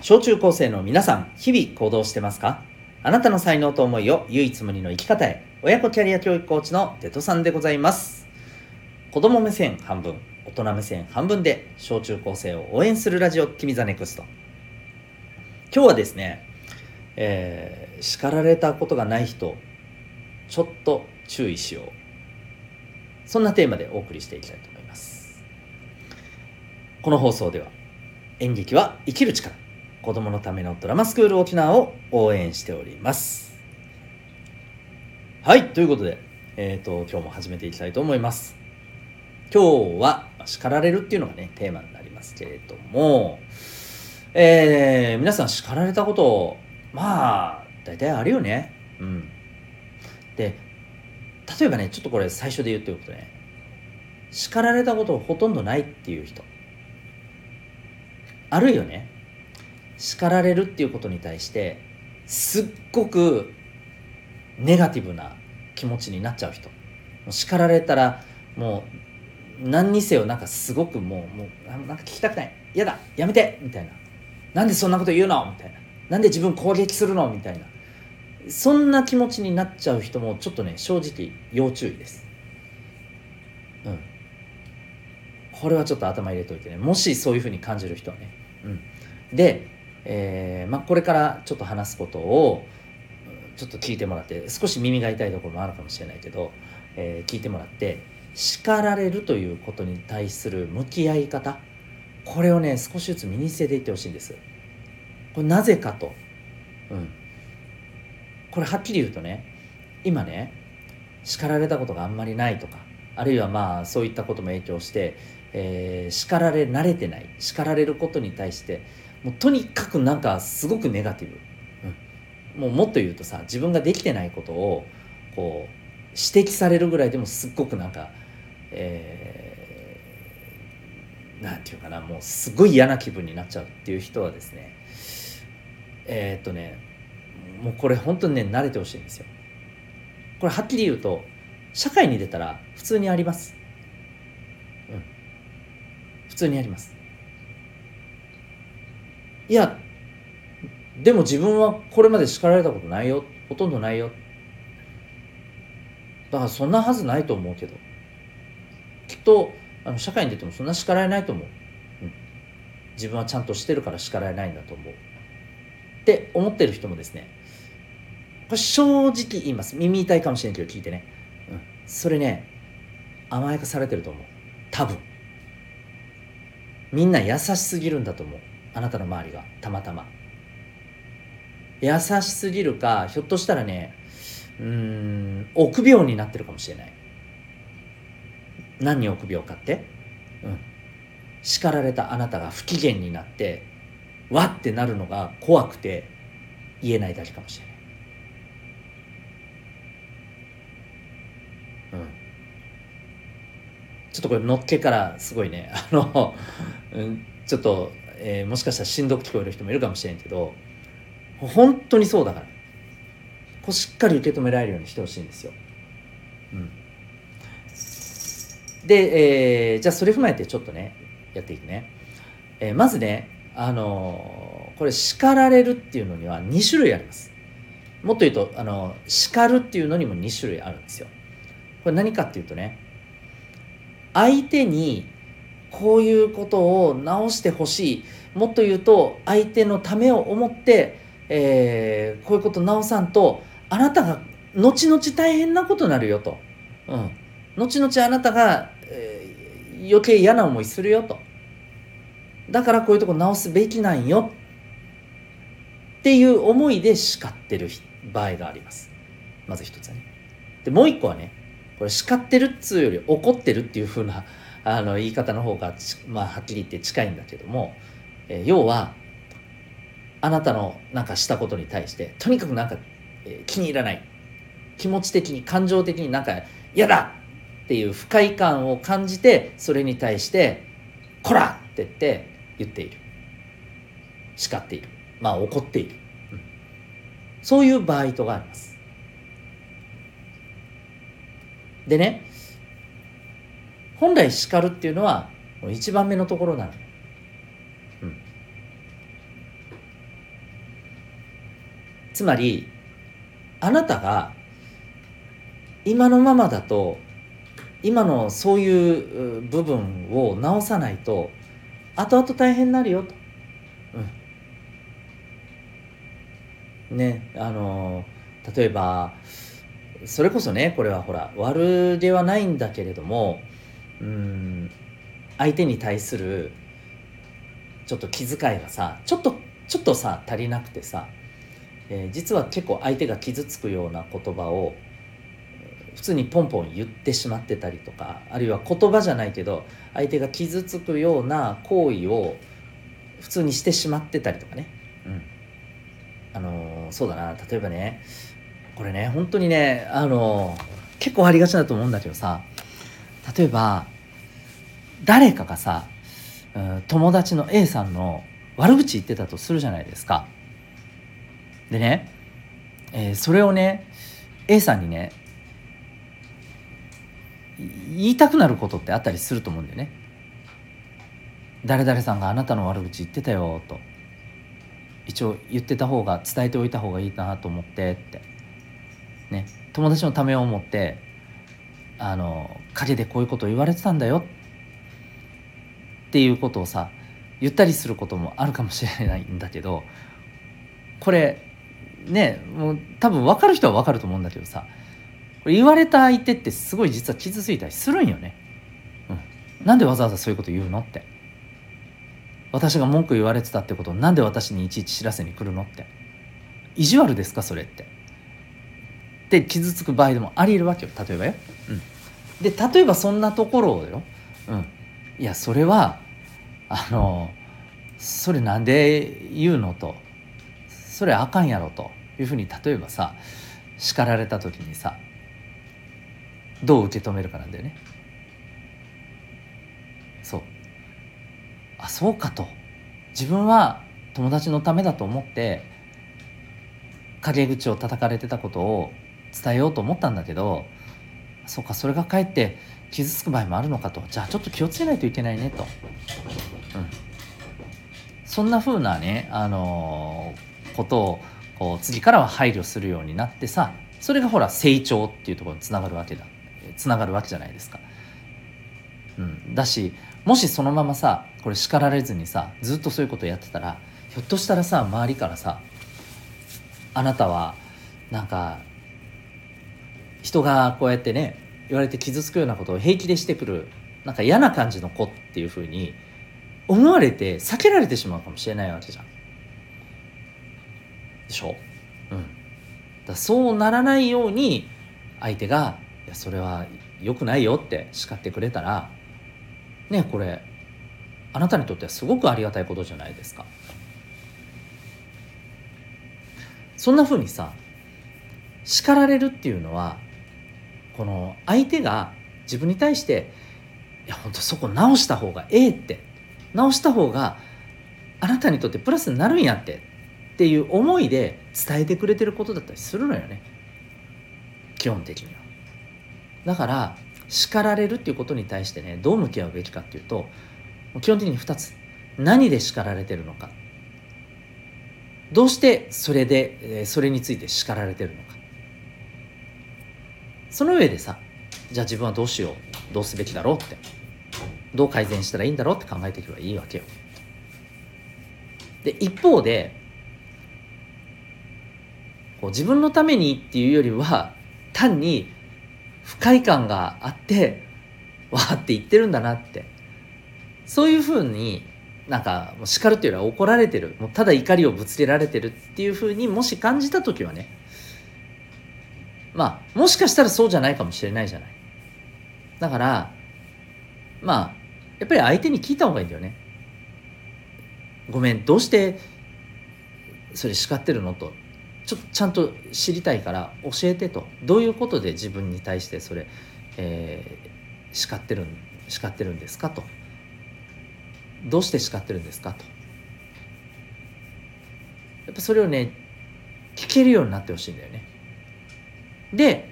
小中高生の皆さん、日々行動してますか？あなたの才能と思いを唯一無二の生き方へ、親子キャリア教育コーチのテトさんでございます。子供目線半分、大人目線半分で、小中高生を応援するラジオ、君 the NEXT。今日はですね、えー叱られたことがない人、ちょっと注意しよう。そんなテーマでお送りしていきたいと思います。この放送では、演劇は生きる力子供のためのドラマスクール沖縄を応援しております。はいということでえっ、と今日も始めていきたいと思います。今日は叱られるっていうのがねテーマになりますけれどもえー皆さん叱られたことまあ大体あるよね。うん。で例えばねちょっとこれ最初で言っておくとね叱られたことほとんどないっていう人あるよね。叱られるっていうことに対してすっごくネガティブな気持ちになっちゃう人。叱られたらもう何にせよなんかすごくもうもうなんか聞きたくない。嫌だ。やめて。みたいな。なんでそんなこと言うの？みたいな。なんで自分攻撃するの？みたいな。そんな気持ちになっちゃう人もちょっとね正直要注意です。うん。これはちょっと頭入れといてね。もしそういうふうに感じる人はね。うん。で、えーまあ、これからちょっと話すことをちょっと聞いてもらって少し耳が痛いところもあるかもしれないけど、えー聞いてもらって叱られるということに対する向き合い方これをね少しずつ身につけていってほしいんです。これなぜかと、うん、これはっきり言うとね今ね叱られたことがあんまりないとかあるいはまあそういったことも影響して、えー叱られ慣れてない叱られることに対してもうとにかくなんかすごくネガティブ、うん、もうもっと言うとさ自分ができてないことをこう指摘されるぐらいでもすっごくなんか、えーなんていうかなもうすごい嫌な気分になっちゃうっていう人はですねえーっとねもうこれ本当にね慣れてほしいんですよ。これはっきり言うと社会に出たら普通にあります。うん。普通にあります。いやでも自分はこれまで叱られたことないよ。ほとんどないよ。だからそんなはずないと思うけど。きっとあの社会に出てもそんな叱られないと思う、うん、自分はちゃんとしてるから叱られないんだと思う。って思ってる人もですね。これ正直言います。耳痛いかもしれんけど聞いてね、うん、それね甘やかされてると思う。多分。みんな優しすぎるんだと思う。あなたの周りがたまたま。優しすぎるかひょっとしたらねうん臆病になってるかもしれない。何に臆病かって、うん、叱られたあなたが不機嫌になってわってなるのが怖くて言えないだけかもしれない、ちょっとこれのっけからすごいね。あの、うん、ちょっと、えーもしかしたらしんどく聞こえる人もいるかもしれんけど本当にそうだからこうしっかり受け止められるようにしてほしいんですよ。うん、で、えーじゃあそれ踏まえてちょっとねやっていくね。えーまずね、あのこれ叱られるっていうのには2種類あります。もっと言うと、あの叱るっていうのにも2種類あるんですよ。これ何かっていうとね相手にこういうことを直してほしい。もっと言うと相手のためを思って、えーこういうこと直さんとあなたが後々大変なことになるよと、うん、後々あなたが、えー余計嫌な思いするよと。だからこういうとこ直すべきなんよ。っていう思いで叱ってる場合があります。まず一つはね。でもう一個はねこれ叱ってるっつうより怒ってるっていう風なあの言い方の方がまあはっきり言って近いんだけども、えー要はあなたのなんかしたことに対してとにかくなんか、えー気に入らない。気持ち的に感情的になんか嫌だ!っていう不快感を感じてそれに対して「こら!」って言って言っている。叱っている。まあ怒っている、うん。そういう場合とがあります。でね本来叱るっていうのは一番目のところなの、うん、つまりあなたが今のままだと今のそういう部分を直さないと後々大変になるよと。うん、ねあの例えばそれこそねこれはほら悪ではないんだけれどもうん。相手に対するちょっと気遣いがさちょっとちょっとさ足りなくてさ、えー、実は結構相手が傷つくような言葉を普通にポンポン言ってしまってたりとかあるいは言葉じゃないけど相手が傷つくような行為を普通にしてしまってたりとかね、うん、あのー、そうだな。例えばねこれね本当にねあのー、結構ありがちだと思うんだけどさ例えば誰かがさ友達の A さんの悪口言ってたとするじゃないですか。でね、えー、それをね A さんにね言いたくなることってあったりすると思うんだよね。誰々さんがあなたの悪口言ってたよと一応言ってた方が伝えておいた方がいいなと思ってってね友達のためを思ってあの陰でこういうことを言われてたんだよ。っていうことをさ言ったりすることもあるかもしれないんだけどこれねもう多分分かる人は分かると思うんだけどさこれ言われた相手ってすごい実は傷ついたりするんよね。うん、なんでわざわざそういうこと言うのって。私が文句言われてたってことをなんで私にいちいち知らせに来るのって。意地悪ですかそれって。で傷つく場合でもありえるわけよ例えばよ。で例えばそんなところをよ、うん、いやそれはあのそれなんで言うのと。それあかんやろと。いうふうに例えばさ叱られた時にさどう受け止めるかなんだよね。そう。あそうかと。自分は友達のためだと思って陰口を叩かれてたことを伝えようと思ったんだけどそうかそれがかえって傷つく場合もあるのかと。じゃあちょっと気をつけないといけないねと、うん、そんな風なね、あのー、ことをこう次からは配慮するようになってさそれがほら成長っていうところにつながるわけだ。つながるわけじゃないですか。うん、だしもしそのままさこれ叱られずにさずっとそういうことやってたらひょっとしたらさ周りからさあなたはなんか人がこうやってね言われて傷つくようなことを平気でしてくるなんか嫌な感じの子っていうふうに思われて避けられてしまうかもしれないわけじゃん。でしょ？うん。だそうならないように相手が「いやそれは良くないよ」って叱ってくれたらねこれあなたにとってはすごくありがたいことじゃないですか。そんなふうにさ叱られるっていうのはこの相手が自分に対して「いや本当そこ直した方がええ」って。直した方があなたにとってプラスになるんやって。っていう思いで伝えてくれてることだったりするのよね。基本的には。だから叱られるっていうことに対してねどう向き合うべきかっていうと基本的に2つ。何で叱られてるのか。どうしてそれでそれについて叱られてるのか。その上でさじゃあ自分はどうしようどうすべきだろうってどう改善したらいいんだろうって考えていけばいいわけよ。で一方でこう自分のためにっていうよりは単に不快感があってわーって言ってるんだなってそういうふうになんか叱るっていうよりは怒られてるもうただ怒りをぶつけられてるっていうふうにもし感じた時はねまあもしかしたらそうじゃないかもしれないじゃない。だからまあやっぱり相手に聞いた方がいいんだよね。ごめんどうしてそれ叱ってるのと。ちょっとちゃんと知りたいから教えてと。どういうことで自分に対してそれ、えー、叱ってる叱ってるんですかと。どうして叱ってるんですかと。やっぱそれをね聞けるようになってほしいんだよね。で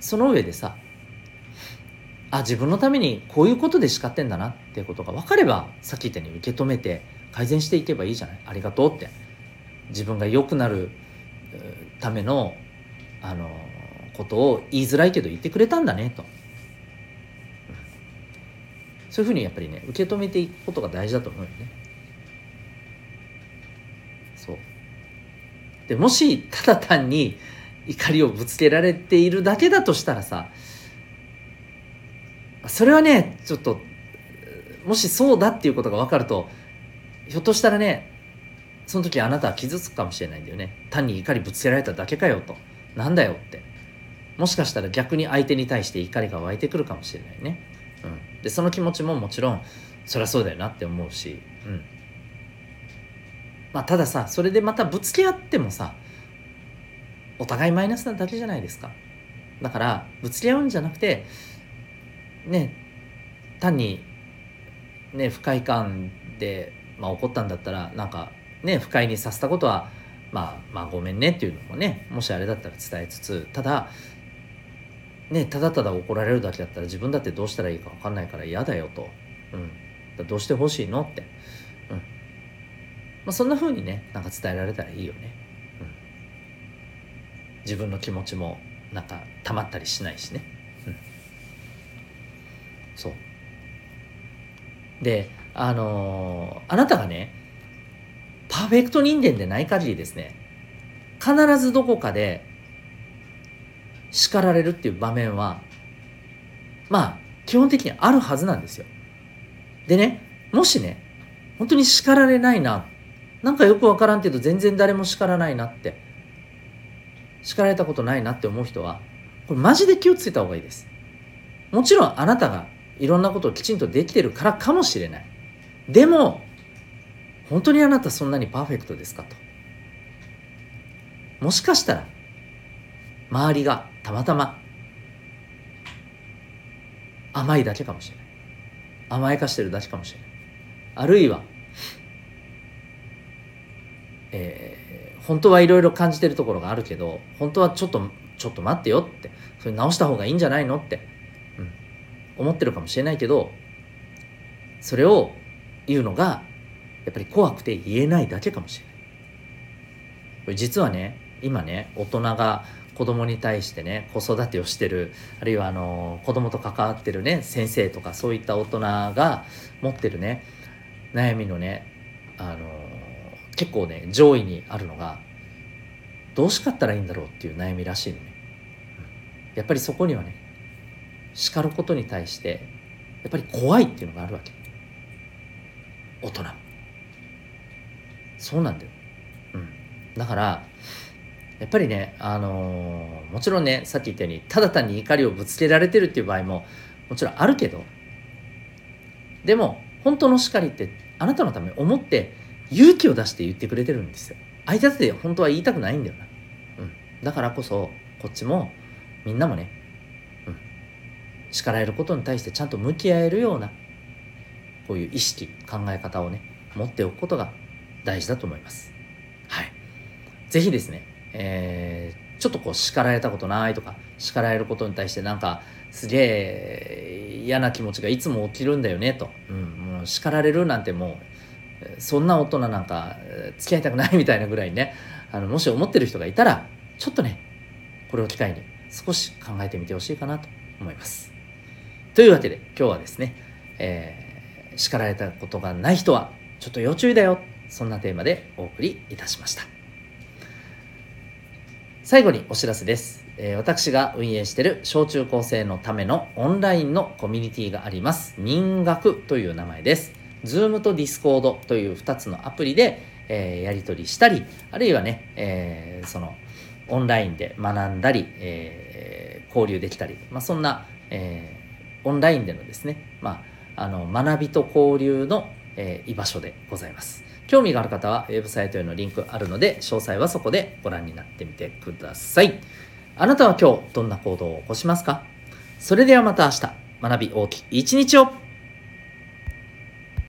その上でさあ自分のためにこういうことで叱ってんだなっていうことが分かればさっき言ったように受け止めて改善していけばいいじゃない？ありがとうって。自分が良くなるためのあのことを言いづらいけど言ってくれたんだねと、そういうふうにやっぱりね受け止めていくことが大事だと思うよね。そう。でもしただ単に怒りをぶつけられているだけだとしたらさそれはねちょっともしそうだっていうことが分かるとひょっとしたらねその時あなたは傷つくかもしれないんだよね。単に怒りぶつけられただけかよと。なんだよって。もしかしたら逆に相手に対して怒りが湧いてくるかもしれないね、うん、でその気持ちももちろんそりゃそうだよなって思うし、うん。まあ、たださそれでまたぶつけ合ってもさお互いマイナスなだけじゃないですか。だからぶつけ合うんじゃなくてね単にね不快感で、まあ、怒ったんだったらなんかね不快にさせたことはまあまあごめんねっていうのもねもしあれだったら伝えつつただねただただ怒られるだけだったら自分だってどうしたらいいか分かんないから嫌だよと、うん、どうしてほしいのって、うん。まあ、そんな風にねなんか伝えられたらいいよね、自分の気持ちもなんか溜まったりしないしね、うん、そう。であのー、あなたがねパーフェクト人間でない限りですね必ずどこかで叱られるっていう場面はまあ基本的にあるはずなんですよ。でねもしね本当に叱られないななんかよくわからんけど全然誰も叱らないなって叱られたことないなって思う人はこれマジで気をつけた方がいいです。もちろんあなたがいろんなことをきちんとできてるからかもしれない。でも本当にあなたそんなにパーフェクトですかと。もしかしたら周りがたまたま甘いだけかもしれない。甘やかしてるだけかもしれない。あるいは、えー、本当はいろいろ感じてるところがあるけど本当はちょっとちょっと待ってよってそれ直した方がいいんじゃないのってうん思ってるかもしれないけどそれを言うのがやっぱり怖くて言えないだけかもしれない。これ実はね今ね大人が子供に対してね子育てをしてるあるいはあの子供と関わってるね先生とかそういった大人が持ってるね悩みのねあの結構ね上位にあるのがどう叱ったらいいんだろうっていう悩みらしいのね。やっぱりそこにはね叱ることに対してやっぱり怖いっていうのがあるわけ。大人。そうなんだよ、うん、だからやっぱりねあのー、もちろんねさっき言ったようにただ単に怒りをぶつけられてるっていう場合ももちろんあるけどでも本当の叱りってあなたのために思って勇気を出して言ってくれてるんですよ。相手だって本当は言いたくないんだよな、うん、だからこそこっちもみんなもねうん。叱られることに対してちゃんと向き合えるようなこういう意識考え方をね持っておくことが大事だと思います。はい。是非ですね、えー、ちょっとこう叱られたことないとか叱られることに対してなんかすげえ嫌な気持ちがいつも起きるんだよねと、うん、もう叱られるなんてもうそんな大人なんか付き合いたくないみたいなぐらいねあのもし思ってる人がいたらちょっとねこれを機会に少し考えてみてほしいかなと思います。というわけで今日はですね、えー、叱られたことがない人はちょっと要注意だよそんなテーマでお送りいたしました。最後にお知らせです、えー、私が運営している小中高生のためのオンラインのコミュニティがあります。民学という名前です。Zoom と Discord という2つのアプリで、えー、やり取りしたりあるいはね、えー、そのオンラインで学んだり、えー、交流できたり、まあ、そんな、えオンラインでのですね、まあ、あの学びと交流の、えー、居場所でございます。興味がある方はウェブサイトへのリンクあるので詳細はそこでご覧になってみてください。あなたは今日どんな行動を起こしますか？それではまた明日学び大きい一日を